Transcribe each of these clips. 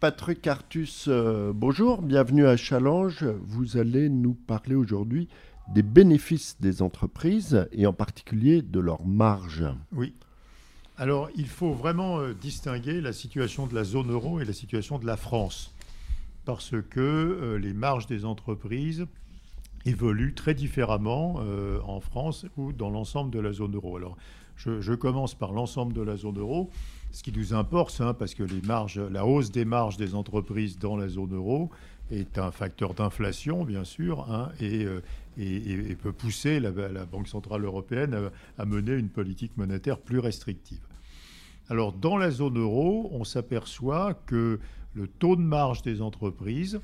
Patrick Artus, euh, bonjour, bienvenue à Challenge. Vous allez nous parler aujourd'hui des bénéfices des entreprises et en particulier de leurs marges. Oui. Alors, il faut vraiment euh, distinguer la situation de la zone euro et la situation de la France. Parce que euh, les marges des entreprises évoluent très différemment en France ou dans l'ensemble de la zone euro. Alors, je commence par l'ensemble de la zone euro. Ce qui nous importe, hein, parce que la hausse des marges des entreprises dans la zone euro est un facteur d'inflation, bien sûr, hein, euh, et, peut pousser la, Banque Centrale Européenne à, mener une politique monétaire plus restrictive. Alors, dans la zone euro, on s'aperçoit que le taux de marge des entreprises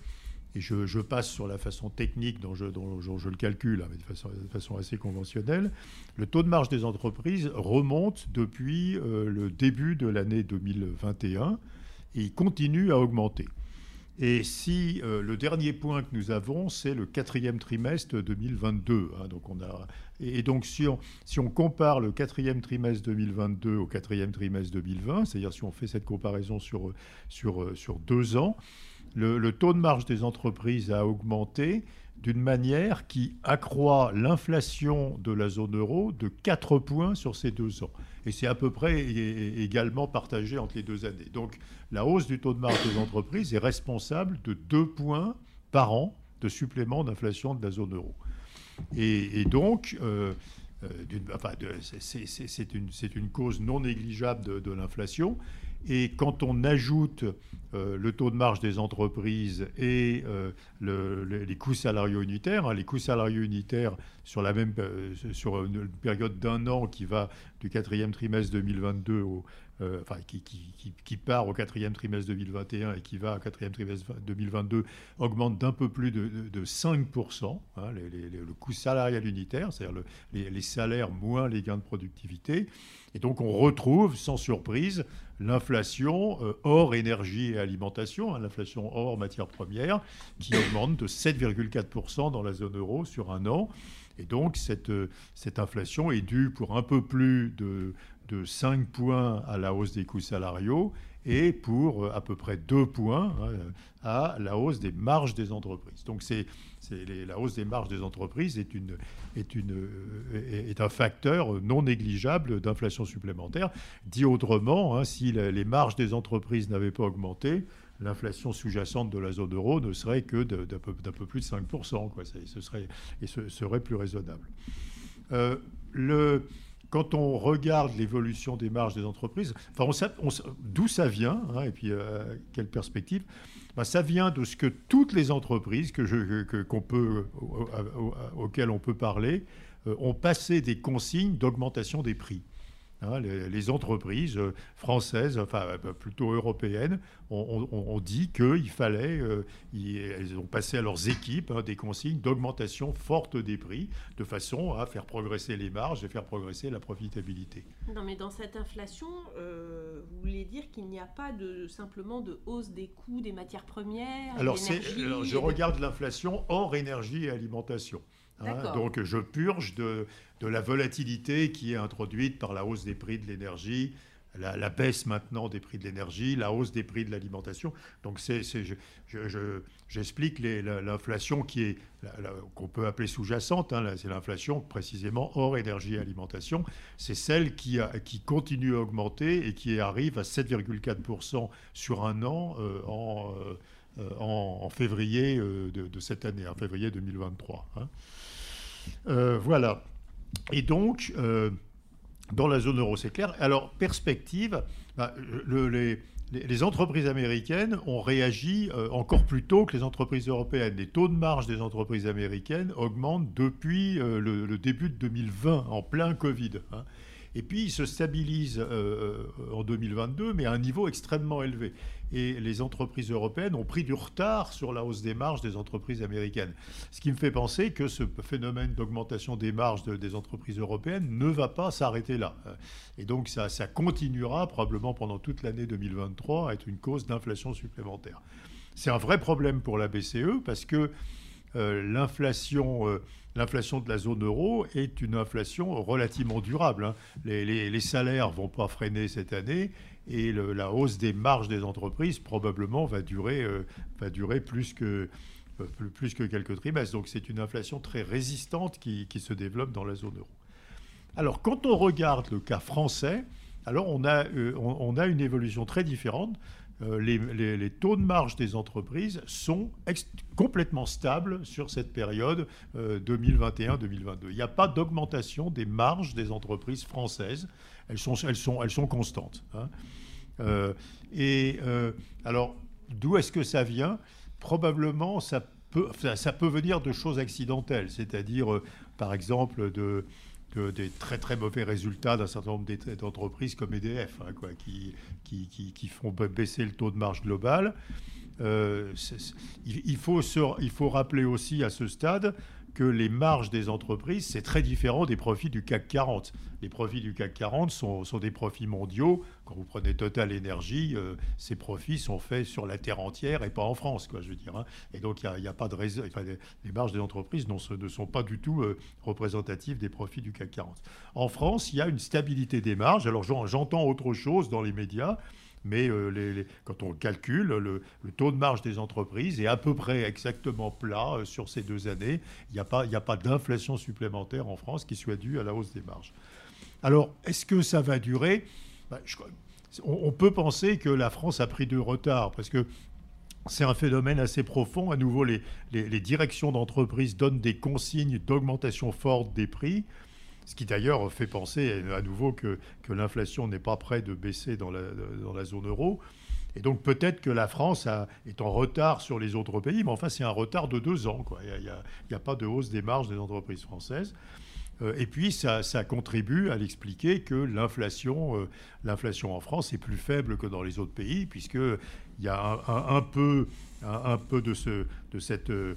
et je, passe sur la façon technique dont je, le calcule, hein, mais de façon, assez conventionnelle, le taux de marge des entreprises remonte depuis euh, le début de l'année 2021 et il continue à augmenter. Et si euh, le dernier point que nous avons, c'est le quatrième trimestre 2022. Hein, donc on a, et, donc si on, si on, compare le quatrième trimestre 2022 au quatrième trimestre 2020, c'est-à-dire si on fait cette comparaison sur, sur, sur deux ans, le, taux de marge des entreprises a augmenté d'une manière qui accroît l'inflation de la zone euro de 4 points sur ces deux ans. Et c'est à peu près également partagé entre les deux années. Donc la hausse du taux de marge des entreprises est responsable de 2 points par an de supplément d'inflation de la zone euro. Et, donc, euh, euh, c'est une, une, cause non négligeable de l'inflation. Et quand on ajoute euh, le taux de marge des entreprises et euh, les coûts salariaux unitaires, hein, les coûts salariaux unitaires sur, la même, sur une période d'un an qui va du quatrième trimestre 2022 au, enfin, qui, qui, part au quatrième trimestre 2021 et qui va au quatrième trimestre 2022, augmente d'un peu plus de, 5%, hein, le coût salarial unitaire, c'est-à-dire les, salaires moins les gains de productivité. Et donc on retrouve, sans surprise, l'inflation euh, hors énergie et alimentation, hein, l'inflation hors matières premières, qui augmente de 7,4% dans la zone euro sur un an. Et donc cette, euh, cette inflation est due pour un peu plus de, de 5 points à la hausse des coûts salariaux et pour euh, à peu près 2 points hein, à la hausse des marges des entreprises. Donc c'est la hausse des marges des entreprises est, une, est, une, euh, est un facteur non négligeable d'inflation supplémentaire. Dit autrement, hein, si les marges des entreprises n'avaient pas augmenté, l'inflation sous-jacente de la zone euro ne serait que d'un peu, peu, plus de 5%. Quoi. Ce serait, et ce serait plus raisonnable. Euh, le, quand on regarde l'évolution des marges des entreprises, enfin, d'où ça vient, hein, et puis euh, quelle perspective ben, Ça vient de ce que toutes les entreprises auxquelles on peut parler euh, ont passé des consignes d'augmentation des prix. Hein, les, entreprises euh, françaises, enfin euh, plutôt européennes, ont, dit qu'il fallait, euh, elles ont passé à leurs équipes hein, des consignes d'augmentation forte des prix, de façon à faire progresser les marges et faire progresser la profitabilité. Non, mais dans cette inflation, vous voulez dire qu'il n'y a pas de, simplement de hausse des coûts des matières premières Alors, alors je regarde l'inflation hors énergie et alimentation. Hein, donc je purge de, la volatilité qui est introduite par la hausse des prix de l'énergie, la, baisse maintenant des prix de l'énergie, la hausse des prix de l'alimentation. Donc c'est, j'explique l'inflation qui est qu'on peut appeler sous-jacente. Hein, c'est l'inflation précisément hors énergie et alimentation. C'est celle qui, a, qui continue à augmenter et qui arrive à 7,4% sur un an euh, euh, en, en, février euh, de, cette année, en février 2023. Euh, voilà. Et donc, euh, dans la zone euro, c'est clair. Alors, perspective, bah, les, entreprises américaines ont réagi euh, encore plus tôt que les entreprises européennes. Les taux de marge des entreprises américaines augmentent depuis le, début de 2020, en plein Covid. Hein. Et puis, ils se stabilisent en 2022, mais à un niveau extrêmement élevé et les entreprises européennes ont pris du retard sur la hausse des marges des entreprises américaines. Ce qui me fait penser que ce phénomène d'augmentation des marges des entreprises européennes ne va pas s'arrêter là. Et donc ça continuera probablement pendant toute l'année 2023 à être une cause d'inflation supplémentaire. C'est un vrai problème pour la BCE parce que l'inflation l'inflation de la zone euro est une inflation relativement durable. Hein. Les, salaires ne vont pas freiner cette année et la hausse des marges des entreprises probablement va durer, euh, va durer plus que, euh, plus que quelques trimestres. Donc c'est une inflation très résistante qui, se développe dans la zone euro. Alors quand on regarde le cas français, alors on a, euh, on a une évolution très différente. Euh, les, taux de marge des entreprises sont complètement stables sur cette période 2021-2022. Euh, Il n'y a pas d'augmentation des marges des entreprises françaises. Elles sont, constantes. Hein. Euh, et alors, d'où est-ce que ça vient? Probablement, ça peut, ça peut venir de choses accidentelles, c'est-à-dire, par exemple, de des très très mauvais résultats d'un certain nombre d'entreprises comme EDF, hein, quoi, qui, qui, qui, font baisser le taux de marge global. Euh, il, faut il faut rappeler aussi à ce stade que les marges des entreprises, c'est très différent des profits du CAC 40. Les profits du CAC 40 sont, des profits mondiaux. Quand vous prenez Total Energy, euh, ces profits sont faits sur la terre entière et pas en France, quoi, je veux dire. Hein. Et donc, il n'y a, pas de raison. les, marges des entreprises ne sont pas du tout euh, représentatives des profits du CAC 40. En France, il y a une stabilité des marges. Alors, j'entends autre chose dans les médias mais euh, quand on calcule, le, taux de marge des entreprises est à peu près exactement plat euh, sur ces deux années. Il n'y a pas, d'inflation supplémentaire en France qui soit due à la hausse des marges. Alors, est-ce que ça va durer? Ben, on, peut penser que la France a pris du retard parce que c'est un phénomène assez profond. À nouveau, les, les directions d'entreprise donnent des consignes d'augmentation forte des prix. Ce qui d'ailleurs fait penser à nouveau que, l'inflation n'est pas près de baisser dans la, zone euro. Et donc peut-être que la France est en retard sur les autres pays, mais enfin c'est un retard de deux ans. Il n'y a, pas de hausse des marges des entreprises françaises. Euh, et puis ça, contribue à l'expliquer que l'inflation, euh, l'inflation en France est plus faible que dans les autres pays, puisqu'il y a un, peu, un, peu de, ce, de cette... Euh,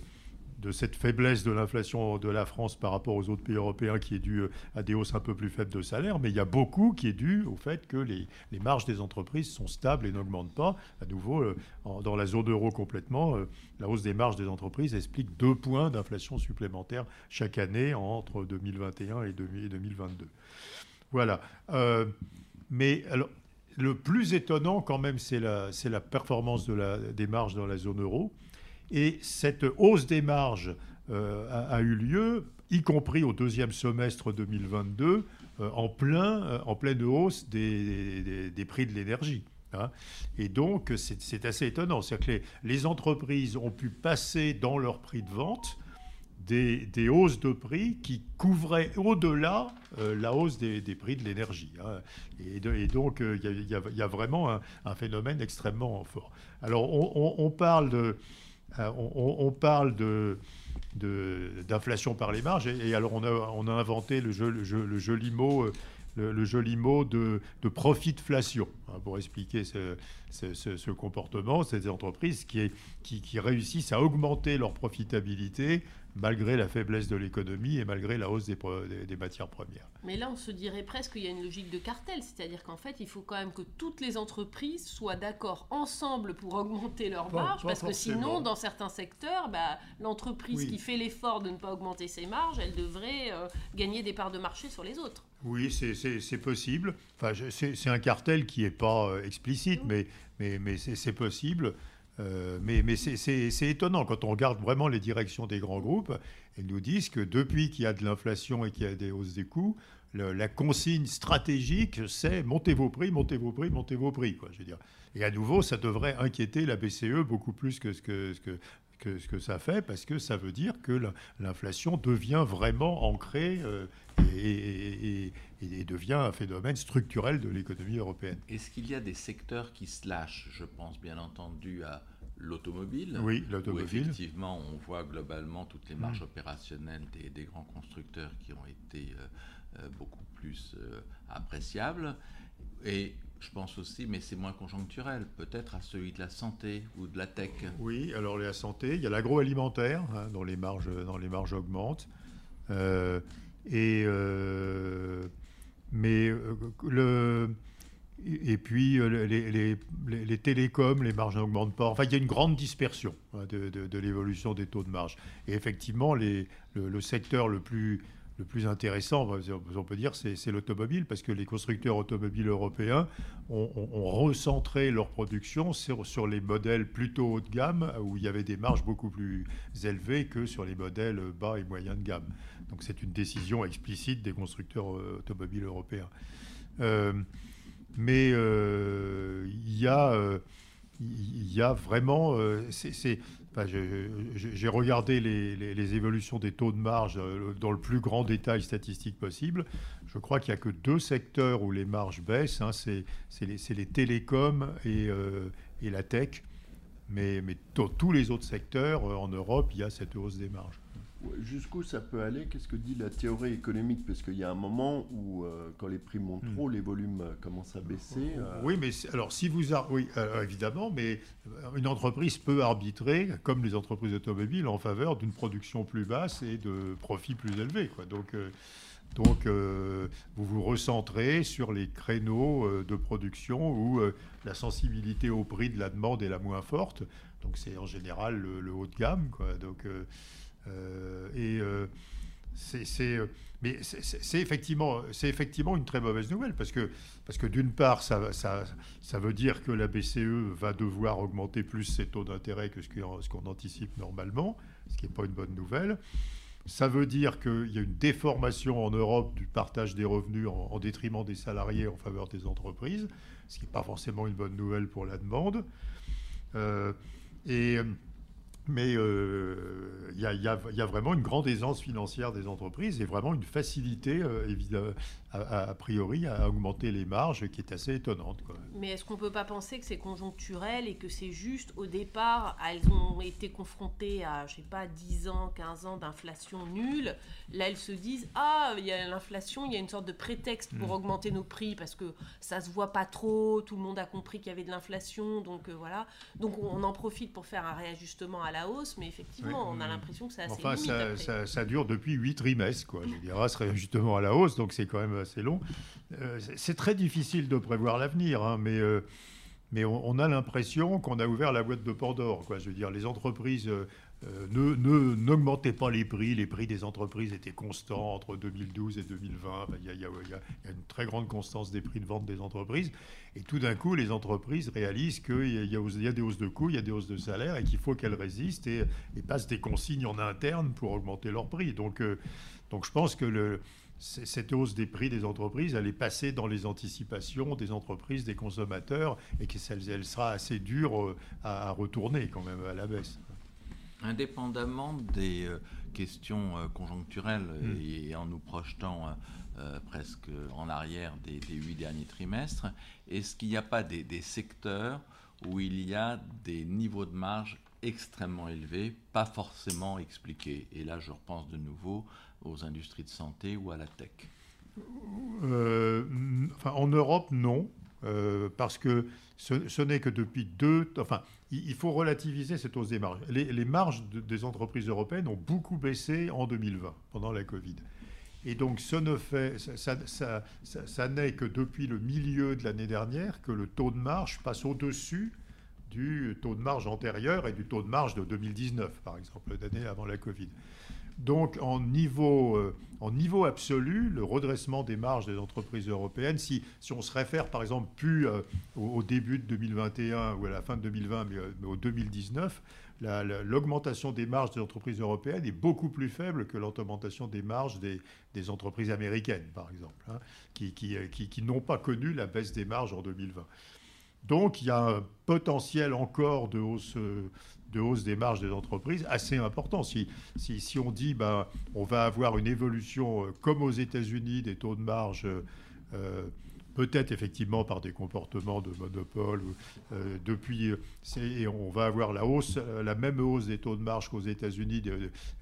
de cette faiblesse de l'inflation de la France par rapport aux autres pays européens qui est due euh, à des hausses un peu plus faibles de salaire, mais il y a beaucoup qui est dû au fait que les, marges des entreprises sont stables et n'augmentent pas. À nouveau, euh, dans la zone euro complètement, euh, la hausse des marges des entreprises explique deux points d'inflation supplémentaire chaque année entre 2021 et 2022. Voilà. mais alors, le plus étonnant quand même, c'est la, performance de la, des marges dans la zone euro. Et cette hausse des marges euh, a, eu lieu, y compris au deuxième semestre 2022, euh, en, plein, euh, en pleine hausse des, des, prix de l'énergie. Hein. Et donc, c'est assez étonnant. C'est-à-dire que les, entreprises ont pu passer dans leur prix de vente des, des hausses de prix qui couvraient au-delà la hausse des, prix de l'énergie. Hein. Et, donc, il y, a vraiment un, phénomène extrêmement fort. Alors, on parle de euh, on, parle d'inflation par les marges, et, alors on a, inventé le, joli mot, euh, le, joli mot de, de profitflation, hein, pour expliquer ce, comportement, ces entreprises qui, qui réussissent à augmenter leur profitabilité malgré la faiblesse de l'économie et malgré la hausse des, des, matières premières. Mais là, on se dirait presque qu'il y a une logique de cartel, c'est-à-dire qu'en fait, il faut quand même que toutes les entreprises soient d'accord ensemble pour augmenter leurs marges, parce que sinon, dans certains secteurs, bah, l'entreprise qui fait l'effort de ne pas augmenter ses marges, elle devrait euh, gagner des parts de marché sur les autres. Oui, c'est possible. Enfin, c'est un cartel qui n'est pas euh, explicite, mais, mais, mais c'est possible. Euh, mais, c'est étonnant quand on regarde vraiment les directions des grands groupes. Elles nous disent que depuis qu'il y a de l'inflation et qu'il y a des hausses des coûts, la consigne stratégique, c'est montez vos prix, montez vos prix, montez vos prix. Je veux dire. Et à nouveau, ça devrait inquiéter la BCE beaucoup plus que ce que, ça fait, parce que ça veut dire que l'inflation devient vraiment ancrée euh, et, devient un phénomène structurel de l'économie européenne. Est-ce qu'il y a des secteurs qui se lâchent Je pense bien entendu à l'automobile. Oui, l'automobile. Effectivement, on voit globalement toutes les marges mm. opérationnelles des, grands constructeurs qui ont été euh, euh, beaucoup plus appréciables. Et je pense aussi, mais c'est moins conjoncturel, peut-être à celui de la santé ou de la tech. Oui, alors la santé, il y a l'agroalimentaire, hein, dont, les marges, dans les marges augmentent. Euh, et, euh, mais euh, le, et puis les, les, télécoms, les marges n'augmentent pas. Enfin, il y a une grande dispersion hein, de, l'évolution des taux de marge. Et effectivement, le, le, secteur le plus le plus intéressant, on peut dire, c'est l'automobile, parce que les constructeurs automobiles européens ont, recentré leur production sur, les modèles plutôt haut de gamme, où il y avait des marges beaucoup plus élevées que sur les modèles bas et moyens de gamme. Donc c'est une décision explicite des constructeurs euh, automobiles européens. Euh, mais euh, il y a y a vraiment. J'ai regardé les, évolutions des taux de marge euh, dans le plus grand détail statistique possible. Je crois qu'il n'y a que deux secteurs où les marges baissent. Hein. c'est les, télécoms euh, et, la tech. Mais, mais dans tous les autres secteurs, euh, en Europe, il y a cette hausse des marges. Jusqu'où ça peut aller? Qu'est-ce que dit la théorie économique? Parce qu'il y a un moment où, euh, quand les prix montent hmm. trop, les volumes euh, commencent à baisser. Euh. Oui, mais alors si vous, oui, évidemment, mais une entreprise peut arbitrer, comme les entreprises automobiles, en faveur d'une production plus basse et de profits plus élevés. Quoi. Donc, donc vous vous recentrez sur les créneaux de production où la sensibilité au prix de la demande est la moins forte. Donc c'est en général le, haut de gamme. Quoi. Donc et euh, c'est mais c'est effectivement, effectivement une très mauvaise nouvelle parce que, parce que d'une part, ça, ça, veut dire que la BCE va devoir augmenter plus ses taux d'intérêt que ce qu'on anticipe normalement, ce qui n'est pas une bonne nouvelle. Ça veut dire qu'il y a une déformation en Europe du partage des revenus en, détriment des salariés en faveur des entreprises, ce qui n'est pas forcément une bonne nouvelle pour la demande. Euh, et mais euh, il y, a vraiment une grande aisance financière des entreprises et vraiment une facilité, euh, a, priori, à augmenter les marges qui est assez étonnante. Mais est-ce qu'on ne peut pas penser que c'est conjoncturel et que c'est juste au départ, elles ont été confrontées à, je sais pas, 10 ans, 15 ans d'inflation nulle. Là, elles se disent Ah, il y a l'inflation, il y a une sorte de prétexte pour mm. augmenter nos prix parce que ça se voit pas trop, tout le monde a compris qu'il y avait de l'inflation, donc euh, voilà. Donc on en profite pour faire un réajustement à la hausse, mais effectivement, on a l'impression que c'est assez enfin, ça, ça, dure depuis 8 trimestres, quoi. Je dirais, ce réajustement à la hausse, donc c'est quand même assez long. Euh, c'est très difficile de prévoir l'avenir, hein, mais, euh, mais on, a l'impression qu'on a ouvert la boîte de Pandore. Je veux dire, les entreprises euh, ne n'augmentaient pas les prix. Les prix des entreprises étaient constants entre 2012 et 2020. Il y, a une très grande constance des prix de vente des entreprises. Et tout d'un coup, les entreprises réalisent qu'il y, a des hausses de coûts, il y a des hausses de salaire et qu'il faut qu'elles résistent et, et, passent des consignes en interne pour augmenter leurs prix. Donc, donc je pense que le, cette hausse des prix des entreprises, elle est passée dans les anticipations des entreprises, des consommateurs, et qu'elle elle sera assez dure euh, à, retourner quand même à la baisse. Indépendamment des euh, questions euh, conjoncturelles hmm. et, en nous projetant presque en arrière des, huit derniers trimestres, est-ce qu'il n'y a pas des, des secteurs où il y a des niveaux de marge extrêmement élevés, pas forcément expliqués? Et là, je repense de nouveau aux industries de santé ou à la tech euh, En Europe, non. Euh, parce que ce, n'est que depuis deux... Enfin, il, faut relativiser cette hausse des marges. Les, marges des entreprises européennes ont beaucoup baissé en 2020, pendant la Covid. Et donc, ce ça, ça n'est que depuis le milieu de l'année dernière que le taux de marge passe au-dessus du taux de marge antérieur et du taux de marge de 2019, par exemple, l'année avant la Covid. Donc, en niveau, euh, en niveau absolu, le redressement des marges des entreprises européennes, si, si on se réfère par exemple plus euh, au, début de 2021 ou à la fin de 2020, mais, euh, au 2019, l'augmentation des marges des entreprises européennes est beaucoup plus faible que l'augmentation des marges des, entreprises américaines, par exemple, hein, qui, qui, qui, qui n'ont pas connu la baisse des marges en 2020. Donc il y a un potentiel encore de hausse de hausse des marges des entreprises assez important. Si, on dit ben, on va avoir une évolution euh, comme aux États-Unis des taux de marge euh, peut-être effectivement par des comportements de monopole. Euh, depuis, et on va avoir la hausse, la même hausse des taux de marge qu'aux États-Unis.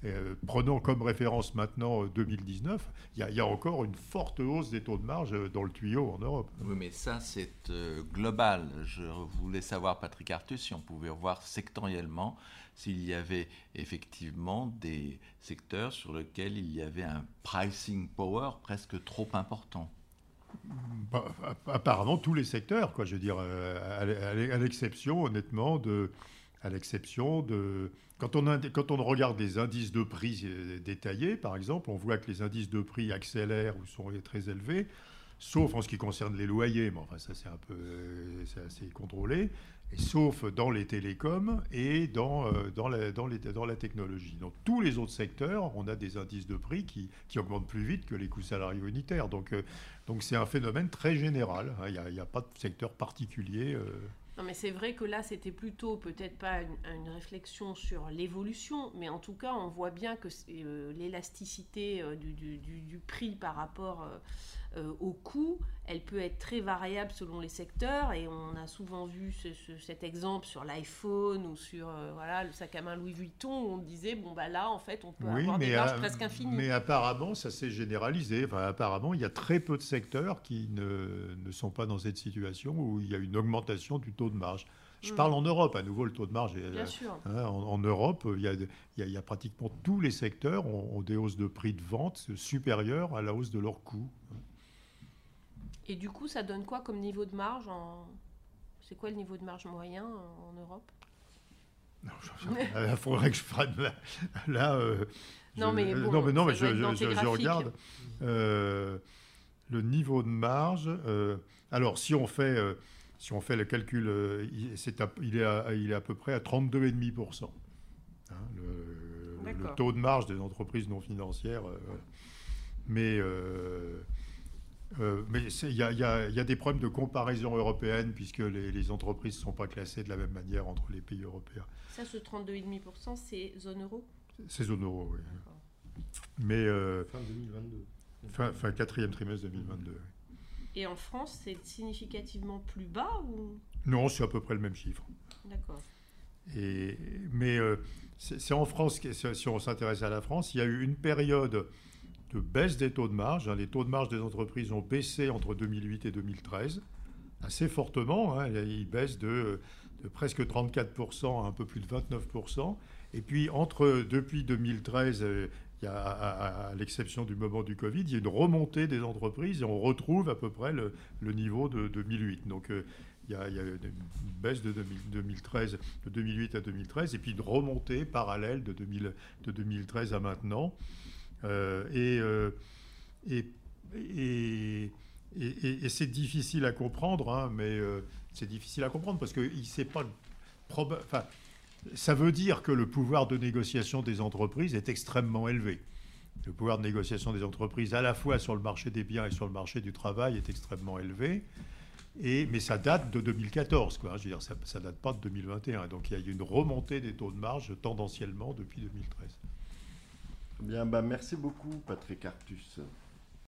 Euh, prenons comme référence maintenant 2019. Euh, il y, a, encore une forte hausse des taux de marge dans le tuyau en Europe. Oui, mais ça c'est global. Je voulais savoir, Patrick Artus, si on pouvait voir sectoriellement s'il y avait effectivement des secteurs sur lesquels il y avait un pricing power presque trop important. Bah, apparemment tous les secteurs, quoi. Je veux dire, euh, à l'exception, honnêtement, de, à l'exception de, quand on, quand on regarde les indices de prix euh, détaillés, par exemple, on voit que les indices de prix accélèrent ou sont très élevés, sauf en ce qui concerne les loyers, mais enfin ça c'est un peu, c'est assez contrôlé sauf dans les télécoms et dans, euh, dans, la, dans, la, technologie. Dans tous les autres secteurs, on a des indices de prix qui, qui augmentent plus vite que les coûts salariaux unitaires. Donc euh, donc c'est un phénomène très général. Hein. Il n'y a, pas de secteur particulier. Euh. Non, mais c'est vrai que là, c'était plutôt peut-être pas une, réflexion sur l'évolution, mais en tout cas, on voit bien que l'élasticité du, du, du, prix par rapport euh, au coût, elle peut être très variable selon les secteurs et on a souvent vu cet exemple sur l'iPhone ou sur euh, voilà, le sac à main Louis Vuitton où on disait bon bah là en fait on peut avoir des marges presque infinies. Mais apparemment ça s'est généralisé. Enfin, apparemment il y a très peu de secteurs qui ne, ne, sont pas dans cette situation où il y a une augmentation du taux de marge. Je mm. parle en Europe, à nouveau le taux de marge. Bien sûr. Hein, en, Europe, il y, a, il, y a, pratiquement tous les secteurs ont, ont, des hausses de prix de vente supérieures à la hausse de leurs coûts. Et du coup, ça donne quoi comme niveau de marge en... C'est quoi le niveau de marge moyen en Europe? Non, il faudrait que je fasse là. Euh, non, mais non, mais non, mais je, je, regarde euh, le niveau de marge. Euh, alors, si on fait, si on fait le calcul, il, est à, il, est à, il est à peu près à 32,5%. Hein, le, le, taux de marge des entreprises non financières. mais euh, mais il y, a des problèmes de comparaison européenne puisque les, entreprises ne sont pas classées de la même manière entre les pays européens. Ça, ce 32,5%, c'est zone euro? C'est zone euro, oui. Mais, euh, fin 2022. Fin, quatrième trimestre 2022. Et en France, c'est significativement plus bas ou? Non, c'est à peu près le même chiffre. D'accord. mais euh, c'est en France, si on s'intéresse à la France, il y a eu une période de baisse des taux de marge. Hein. Les taux de marge des entreprises ont baissé entre 2008 et 2013 assez fortement. Hein. Ils baissent de, presque 34% à un peu plus de 29%. Et puis, entre, depuis 2013, euh, à, l'exception du moment du Covid, il y a une remontée des entreprises et on retrouve à peu près le, niveau de 2008. Donc, euh, il, y a, une baisse de 2013, de 2008 à 2013, et puis une remontée parallèle de, de 2013 à maintenant. Euh, euh, et, c'est difficile à comprendre, hein, mais euh, c'est difficile à comprendre parce que il pas. Enfin, ça veut dire que le pouvoir de négociation des entreprises est extrêmement élevé. Le pouvoir de négociation des entreprises, à la fois sur le marché des biens et sur le marché du travail, est extrêmement élevé. Et, mais ça date de 2014, quoi. Je veux dire, ça ne date pas de 2021. Donc il y a une remontée des taux de marge tendanciellement depuis 2013. Bien, bah merci beaucoup, Patrick Artus.